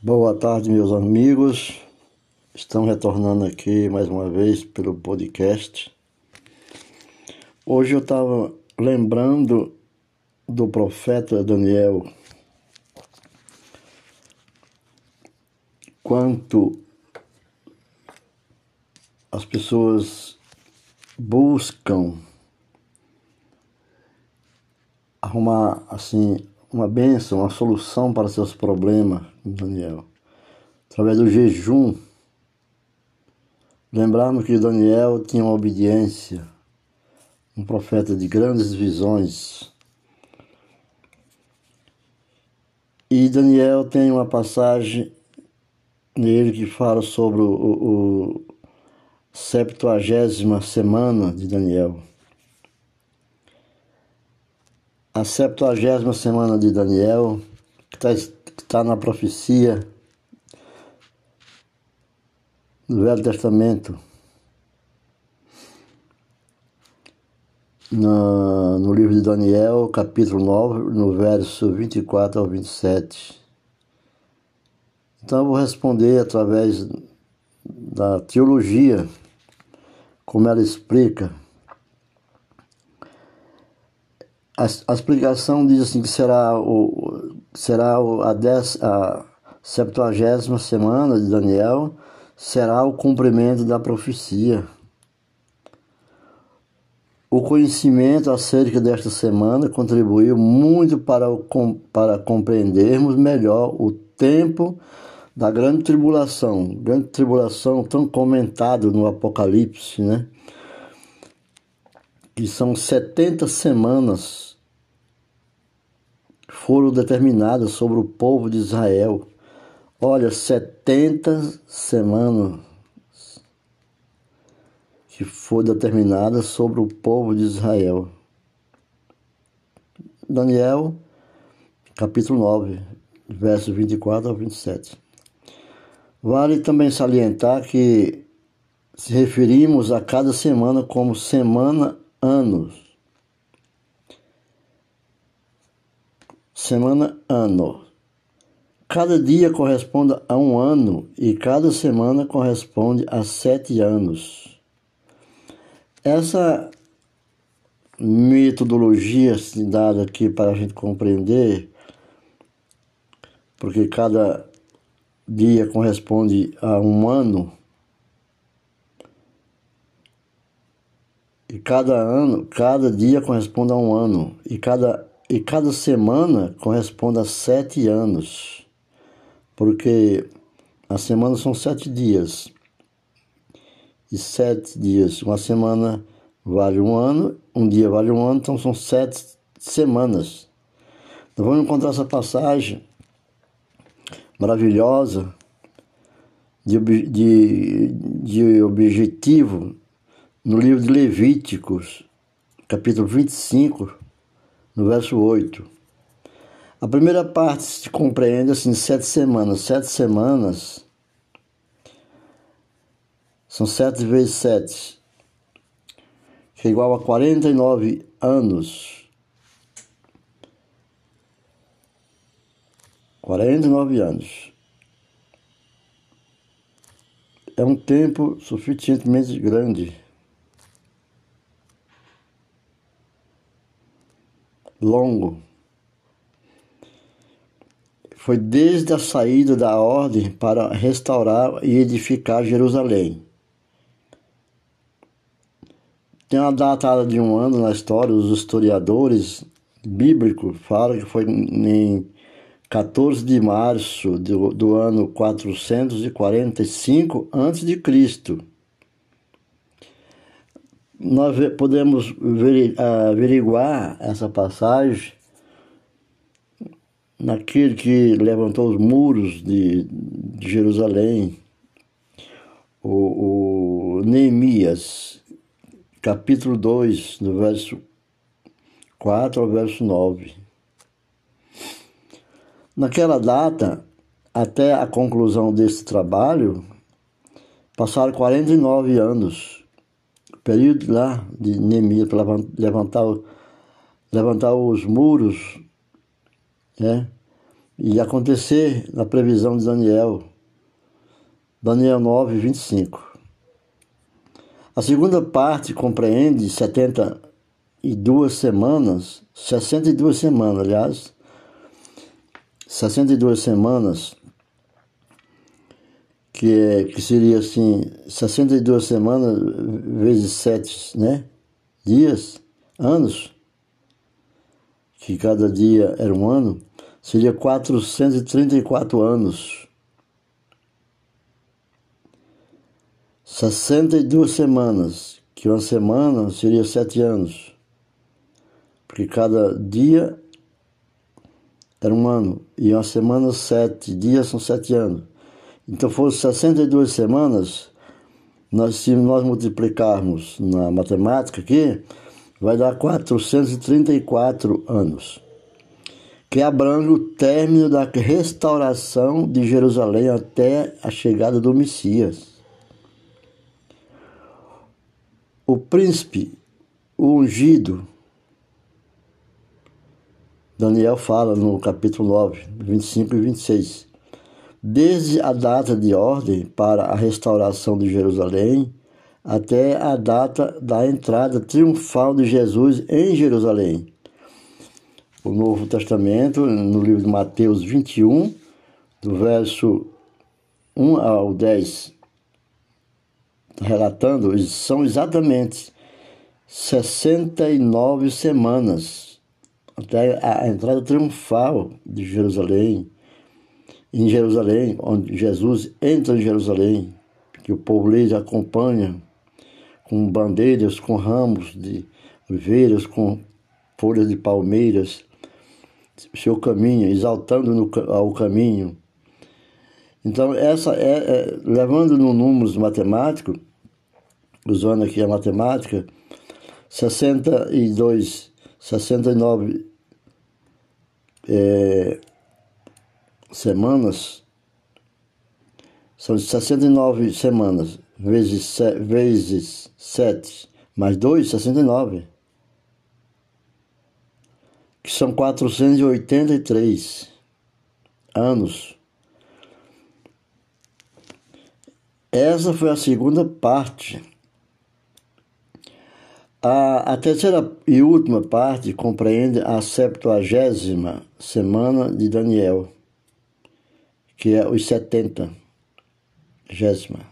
Boa tarde, meus amigos. Estão retornando aqui mais uma vez pelo podcast. Hoje eu estava lembrando do profeta Daniel. Quanto as pessoas buscam arrumar assim uma bênção, uma solução para seus problemas, Daniel. Através do jejum, lembrarmos que Daniel tinha uma obediência, um profeta de grandes visões. E Daniel tem uma passagem nele que fala sobre o, o, o septuagésima semana de Daniel. A septuagésima semana de Daniel, que está tá na profecia do Velho Testamento, no, no livro de Daniel, capítulo 9, no verso 24 ao 27. Então eu vou responder através da teologia, como ela explica a, a explicação diz assim que será o será o, a, dez, a septuagésima semana de Daniel será o cumprimento da profecia. O conhecimento acerca desta semana contribuiu muito para, o, para compreendermos melhor o tempo da grande tribulação, grande tribulação tão comentado no Apocalipse, né? Que são 70 semanas foram determinadas sobre o povo de Israel. Olha, 70 semanas que foram determinadas sobre o povo de Israel. Daniel, capítulo 9, versos 24 ao 27. Vale também salientar que se referimos a cada semana como semana anos semana ano. Cada dia corresponde a um ano e cada semana corresponde a sete anos. Essa metodologia dada aqui para a gente compreender, porque cada dia corresponde a um ano, e cada ano, cada dia corresponde a um ano, e cada e cada semana corresponde a sete anos, porque a semana são sete dias. E sete dias, uma semana vale um ano, um dia vale um ano, então são sete semanas. Então vamos encontrar essa passagem maravilhosa de, de, de objetivo no livro de Levíticos, capítulo 25, no verso 8. A primeira parte se compreende assim, sete semanas. Sete semanas são sete vezes sete, que é igual a 49 anos. 49 anos. É um tempo suficientemente grande longo. Foi desde a saída da ordem para restaurar e edificar Jerusalém. Tem uma data de um ano na história, os historiadores bíblicos falam que foi em 14 de março do, do ano 445 a.C nós podemos averiguar essa passagem naquele que levantou os muros de, Jerusalém, o, o Neemias, capítulo 2, do verso 4 ao verso 9. Naquela data, até a conclusão desse trabalho, passaram 49 anos período lá de Neemias para levantar, levantar os muros, né? e acontecer na previsão de Daniel, Daniel 9, 25. A segunda parte compreende 72 semanas, 62 semanas, aliás, 62 semanas, que, é, que seria assim, 62 semanas vezes 7, né? Dias, anos, que cada dia era um ano seria 434 anos. 62 semanas, que uma semana seria sete anos, porque cada dia era um ano, e uma semana sete dias são sete anos. Então foram 62 semanas, nós, se nós multiplicarmos na matemática aqui, vai dar 434 anos que abrange o término da restauração de Jerusalém até a chegada do Messias. O príncipe, o ungido, Daniel fala no capítulo 9, 25 e 26. Desde a data de ordem para a restauração de Jerusalém até a data da entrada triunfal de Jesus em Jerusalém o Novo Testamento, no livro de Mateus 21, do verso 1 ao 10, relatando, são exatamente 69 semanas até a entrada triunfal de Jerusalém. Em Jerusalém, onde Jesus entra em Jerusalém, que o povo lhe acompanha com bandeiras, com ramos de oliveiras, com folhas de palmeiras, seu caminho, exaltando no, ao caminho. Então, essa é, é, levando no números matemático, usando aqui a matemática, 62, 69 é, semanas, são 69 semanas, vezes, vezes 7, mais 2, 69 que são 483 anos. Essa foi a segunda parte. A, a terceira e última parte compreende a septuagésima semana de Daniel, que é os 70. Gésima.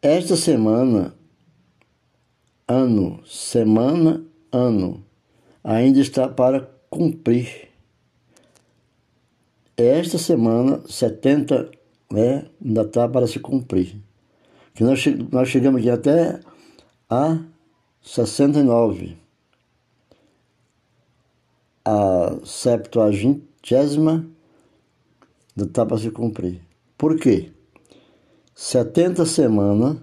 Esta semana, ano, semana, ano, ainda está para cumprir. Esta semana, 70, né, ainda está para se cumprir. Que nós, nós chegamos aqui até a 69. A septuagésima está para se cumprir. Por quê? 70 semanas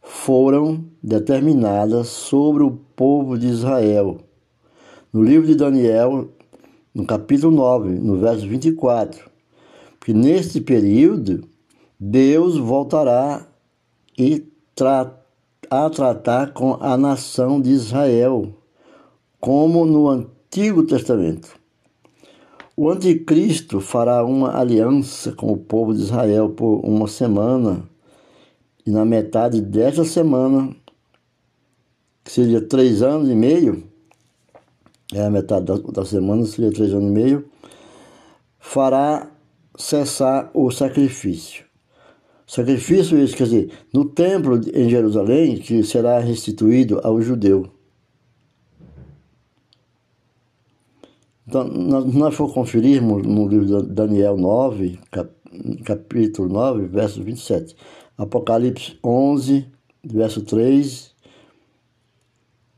foram determinadas sobre o povo de Israel no livro de Daniel, no capítulo 9, no verso 24, que neste período Deus voltará e tra a tratar com a nação de Israel, como no Antigo Testamento. O anticristo fará uma aliança com o povo de Israel por uma semana, e na metade desta semana, que seria três anos e meio, é a metade da, da semana, seria três anos e meio, fará cessar o sacrifício. Sacrifício esse, quer dizer, no templo em Jerusalém, que será restituído ao judeu. Então, nós, for conferirmos no livro de Daniel 9, cap, capítulo 9, verso 27, Apocalipse 11, verso 3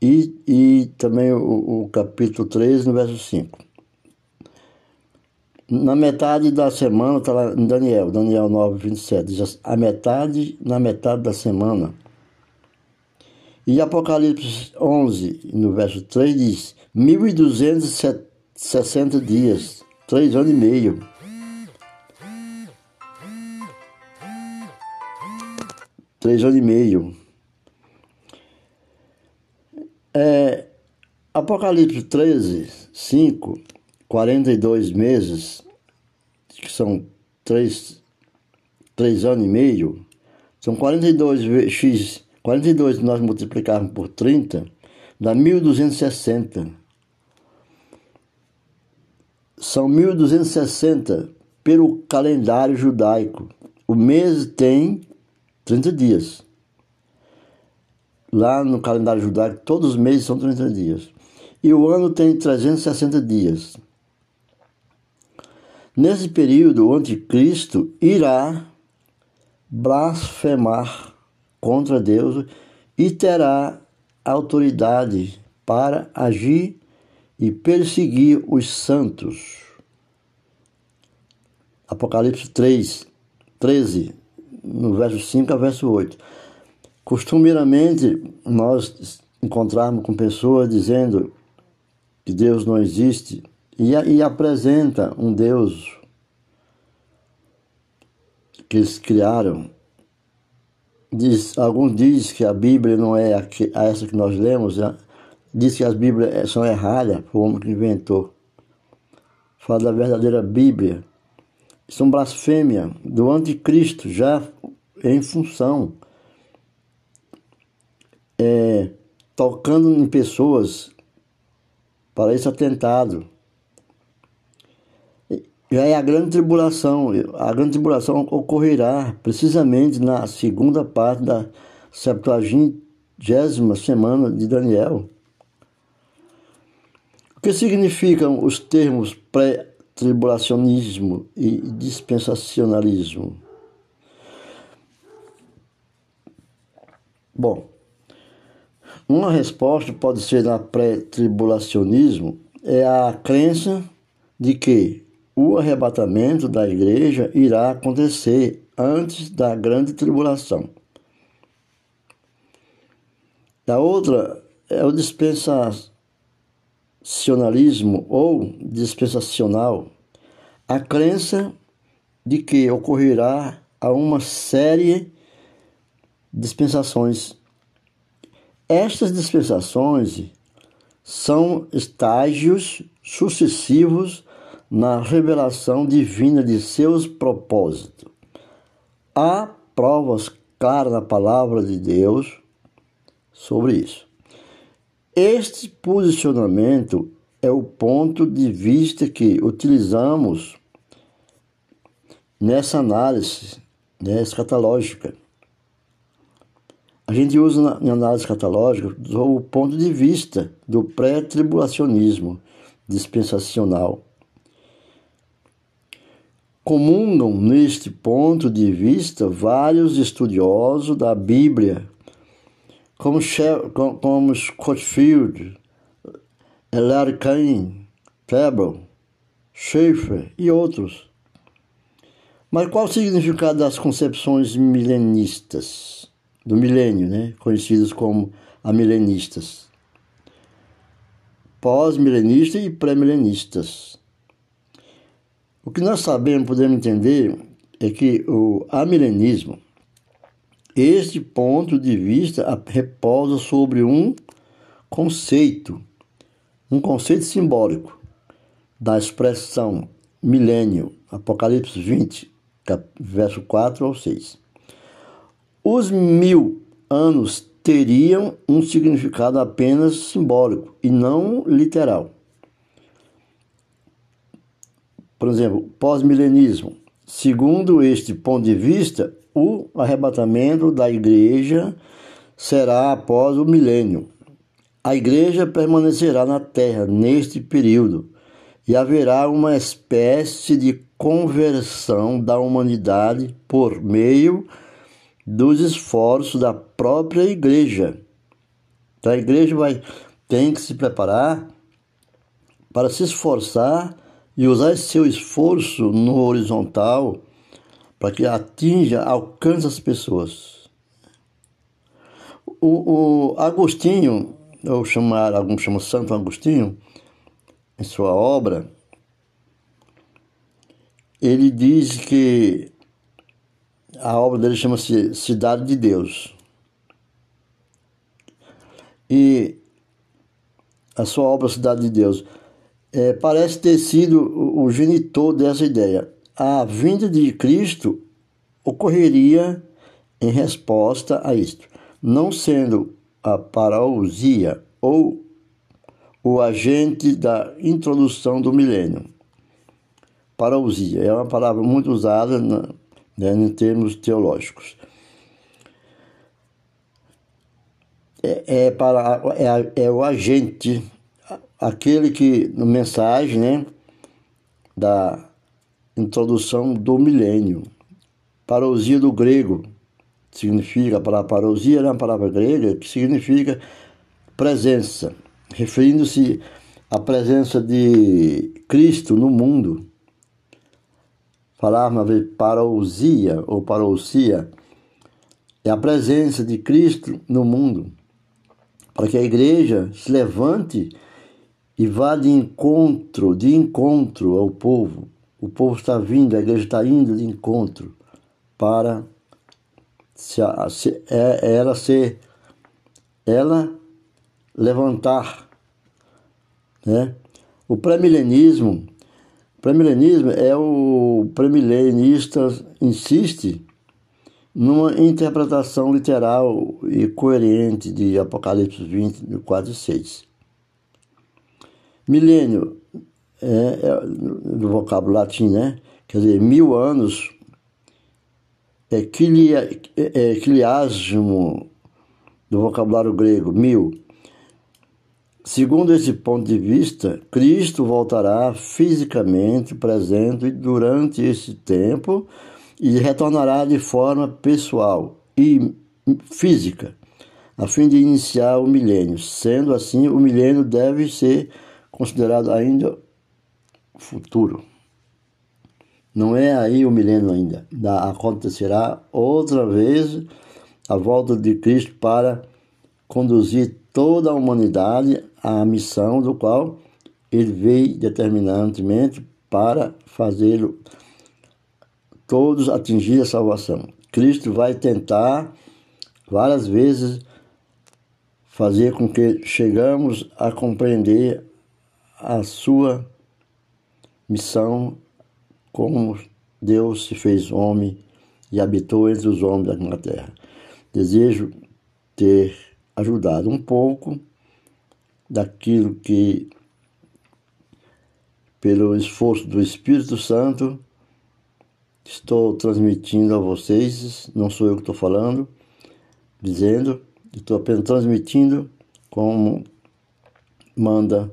e, e também o, o capítulo 3, no verso 5. Na metade da semana, está lá em Daniel, Daniel 9, 27, diz a metade, na metade da semana. E Apocalipse 11, no verso 3, diz 1.260 dias, três anos e meio. Três anos e meio. É, Apocalipse 13, 5 42 meses, que são 3, 3 anos e meio, são 42 x 42 nós multiplicarmos por 30, dá 1260. São 1260 pelo calendário judaico. O mês tem 30 dias. Lá no calendário judaico, todos os meses são 30 dias. E o ano tem 360 dias. Nesse período, o anticristo irá blasfemar contra Deus e terá autoridade para agir e perseguir os santos. Apocalipse 3, 13, no verso 5 a verso 8. Costumeiramente, nós encontramos com pessoas dizendo que Deus não existe e, e apresenta um Deus que eles criaram. Diz, alguns dizem que a Bíblia não é a, que, a essa que nós lemos, né? Diz que as Bíblias é, são erradas, foi o homem que inventou. Fala da verdadeira Bíblia. São blasfêmia do anticristo, já em função, é, tocando em pessoas para esse atentado já é a grande tribulação. A grande tribulação ocorrerá precisamente na segunda parte da septuagésima semana de Daniel. O que significam os termos pré-tribulacionismo e dispensacionalismo? Bom, uma resposta pode ser na pré-tribulacionismo é a crença de que o arrebatamento da igreja irá acontecer antes da grande tribulação. A outra é o dispensacionalismo ou dispensacional, a crença de que ocorrerá a uma série de dispensações. Estas dispensações são estágios sucessivos na revelação divina de seus propósitos. Há provas claras na palavra de Deus sobre isso. Este posicionamento é o ponto de vista que utilizamos nessa análise né, escatológica. A gente usa na, na análise escatológica o ponto de vista do pré-tribulacionismo dispensacional Comungam neste ponto de vista vários estudiosos da Bíblia, como, como Scottfield, Larry Cain, Pebble, Schaeffer e outros. Mas qual o significado das concepções milenistas, do milênio, né? conhecidas como amilenistas? Pós-milenistas e pré-milenistas. O que nós sabemos, podemos entender, é que o amilenismo, este ponto de vista repousa sobre um conceito, um conceito simbólico da expressão milênio, Apocalipse 20, verso 4 ao 6. Os mil anos teriam um significado apenas simbólico e não literal. Por exemplo, pós-milenismo. Segundo este ponto de vista, o arrebatamento da igreja será após o milênio. A igreja permanecerá na terra neste período e haverá uma espécie de conversão da humanidade por meio dos esforços da própria igreja. Então, a igreja vai tem que se preparar para se esforçar e usar seu esforço no horizontal para que atinja, alcance as pessoas. O, o Agostinho, ou chamar, alguns chamam Santo Agostinho, em sua obra, ele diz que a obra dele chama-se Cidade de Deus. E a sua obra Cidade de Deus é, parece ter sido o genitor dessa ideia. A vinda de Cristo ocorreria em resposta a isto, não sendo a parousia ou o agente da introdução do milênio. Parousia é uma palavra muito usada na, né, em termos teológicos. É, é, para, é, é o agente, aquele que, na mensagem, né, da introdução do milênio. Parousia do grego significa, a palavra parousia é uma palavra grega que significa presença, referindo-se à presença de Cristo no mundo. Falar uma vez parousia ou parousia é a presença de Cristo no mundo, para que a igreja se levante e vá de encontro, de encontro ao povo. O povo está vindo, a igreja está indo de encontro para se, se, é, ela ser, ela levantar, né? O pré-milenismo, pré-milenismo é o pré-milenista insiste numa interpretação literal e coerente de Apocalipse 20, 4 e 6. Milênio é, é do vocábulo latim, né? Quer dizer, mil anos é, quiliasmo é, do vocabulário grego, mil. Segundo esse ponto de vista, Cristo voltará fisicamente presente durante esse tempo e retornará de forma pessoal e física, a fim de iniciar o milênio. Sendo assim, o milênio deve ser considerado ainda futuro. Não é aí o milênio ainda. acontecerá outra vez a volta de Cristo para conduzir toda a humanidade à missão do qual ele veio determinantemente para fazê-lo todos atingir a salvação. Cristo vai tentar várias vezes fazer com que chegamos a compreender a sua missão como Deus se fez homem e habitou entre os homens da terra. Desejo ter ajudado um pouco daquilo que, pelo esforço do Espírito Santo, estou transmitindo a vocês, não sou eu que estou falando, dizendo, estou apenas transmitindo como manda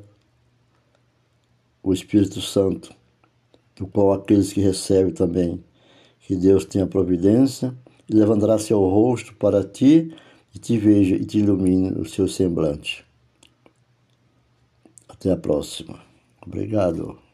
o Espírito Santo do qual aqueles que recebem também, que Deus tenha providência, e levantará seu rosto para ti, e te veja e te ilumine o seu semblante. Até a próxima. Obrigado.